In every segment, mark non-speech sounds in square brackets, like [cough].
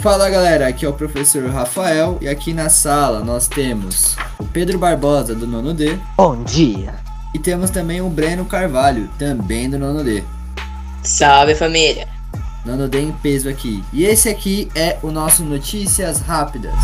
Fala galera, aqui é o professor Rafael e aqui na sala nós temos o Pedro Barbosa do nono D Bom dia. e temos também o Breno Carvalho, também do nono D. Salve família! Nono D em peso aqui. E esse aqui é o nosso Notícias Rápidas.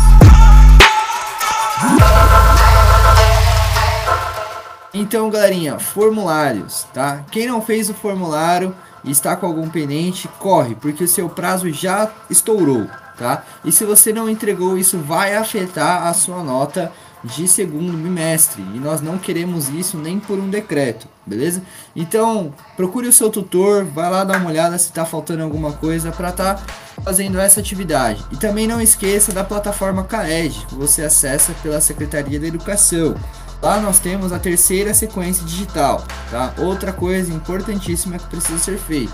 Então, galerinha, formulários, tá? Quem não fez o formulário e está com algum pendente, corre, porque o seu prazo já estourou, tá? E se você não entregou, isso vai afetar a sua nota de segundo bimestre. E nós não queremos isso nem por um decreto, beleza? Então, procure o seu tutor, vai lá dar uma olhada se está faltando alguma coisa para estar fazendo essa atividade. E também não esqueça da plataforma CAED, que você acessa pela Secretaria da Educação. Lá nós temos a terceira sequência digital, tá? Outra coisa importantíssima que precisa ser feita.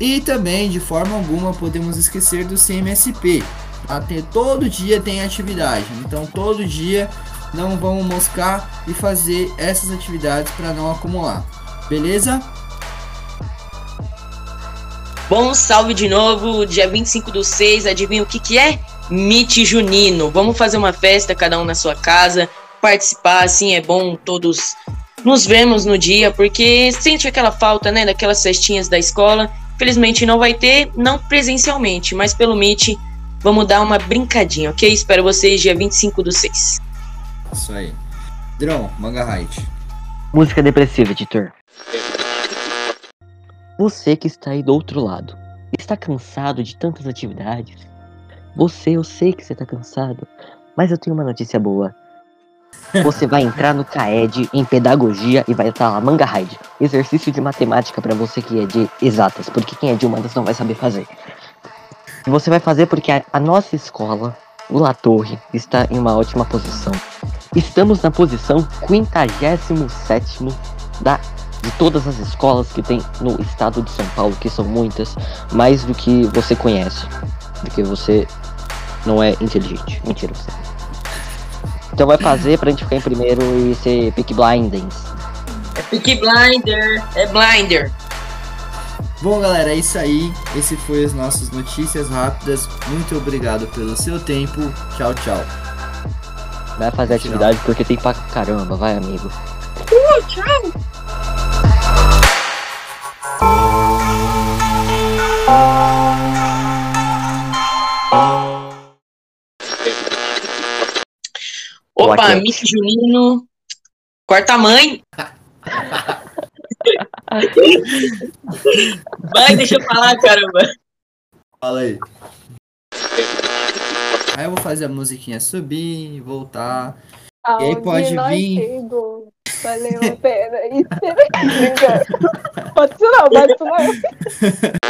E também, de forma alguma, podemos esquecer do CMSP. Até todo dia tem atividade, então todo dia não vamos moscar e fazer essas atividades para não acumular. Beleza? Bom salve de novo, dia 25 do 6, adivinha o que que é? Meet Junino. Vamos fazer uma festa, cada um na sua casa, participar, assim, é bom todos nos vemos no dia, porque sente aquela falta, né, daquelas festinhas da escola. Felizmente não vai ter, não presencialmente, mas pelo Meet vamos dar uma brincadinha, ok? Espero vocês dia 25 do 6. Isso aí. Drão, Manga Height. Música depressiva, editor. Você que está aí do outro lado, está cansado de tantas atividades? Você, eu sei que você está cansado, mas eu tenho uma notícia boa. Você vai entrar no CAED em pedagogia e vai estar lá Manga Raid. Exercício de matemática para você que é de exatas, porque quem é de humanas não vai saber fazer. Você vai fazer porque a, a nossa escola, o La Torre, está em uma ótima posição. Estamos na posição 57 da de todas as escolas que tem no estado de São Paulo, que são muitas, mais do que você conhece, porque você não é inteligente. Mentira, você. Então vai fazer pra gente ficar em primeiro e ser Peak Blinders. É Peaky Blinder, é Blinder. Bom, galera, é isso aí. Esse foi as nossas notícias rápidas. Muito obrigado pelo seu tempo. Tchau, tchau. Vai fazer atividade porque tem pra caramba, vai amigo. Opa, Meet Junino. Corta a mãe. Vai, deixa eu falar, caramba. Fala aí. Aí eu vou fazer a musiquinha subir, voltar. E aí pode vir. chegou, Valeu a pena. [laughs] É. Pode isso não, pode isso não.